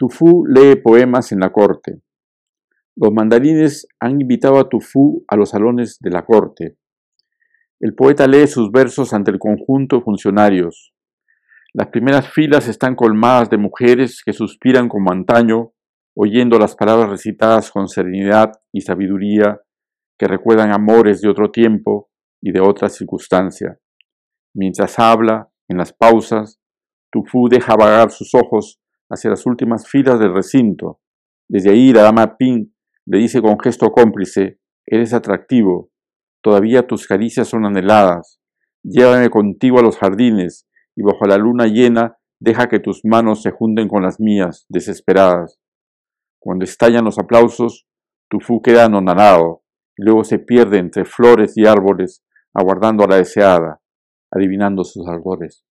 Tufú lee poemas en la corte. Los mandarines han invitado a Tufú a los salones de la corte. El poeta lee sus versos ante el conjunto de funcionarios. Las primeras filas están colmadas de mujeres que suspiran como antaño, oyendo las palabras recitadas con serenidad y sabiduría que recuerdan amores de otro tiempo y de otra circunstancia. Mientras habla, en las pausas, Tufú deja vagar sus ojos hacia las últimas filas del recinto. Desde ahí la dama Ping le dice con gesto cómplice, eres atractivo, Todavía tus caricias son anheladas. Llévame contigo a los jardines y bajo la luna llena deja que tus manos se junten con las mías, desesperadas. Cuando estallan los aplausos, tu fu queda anonadado y luego se pierde entre flores y árboles, aguardando a la deseada, adivinando sus ardores.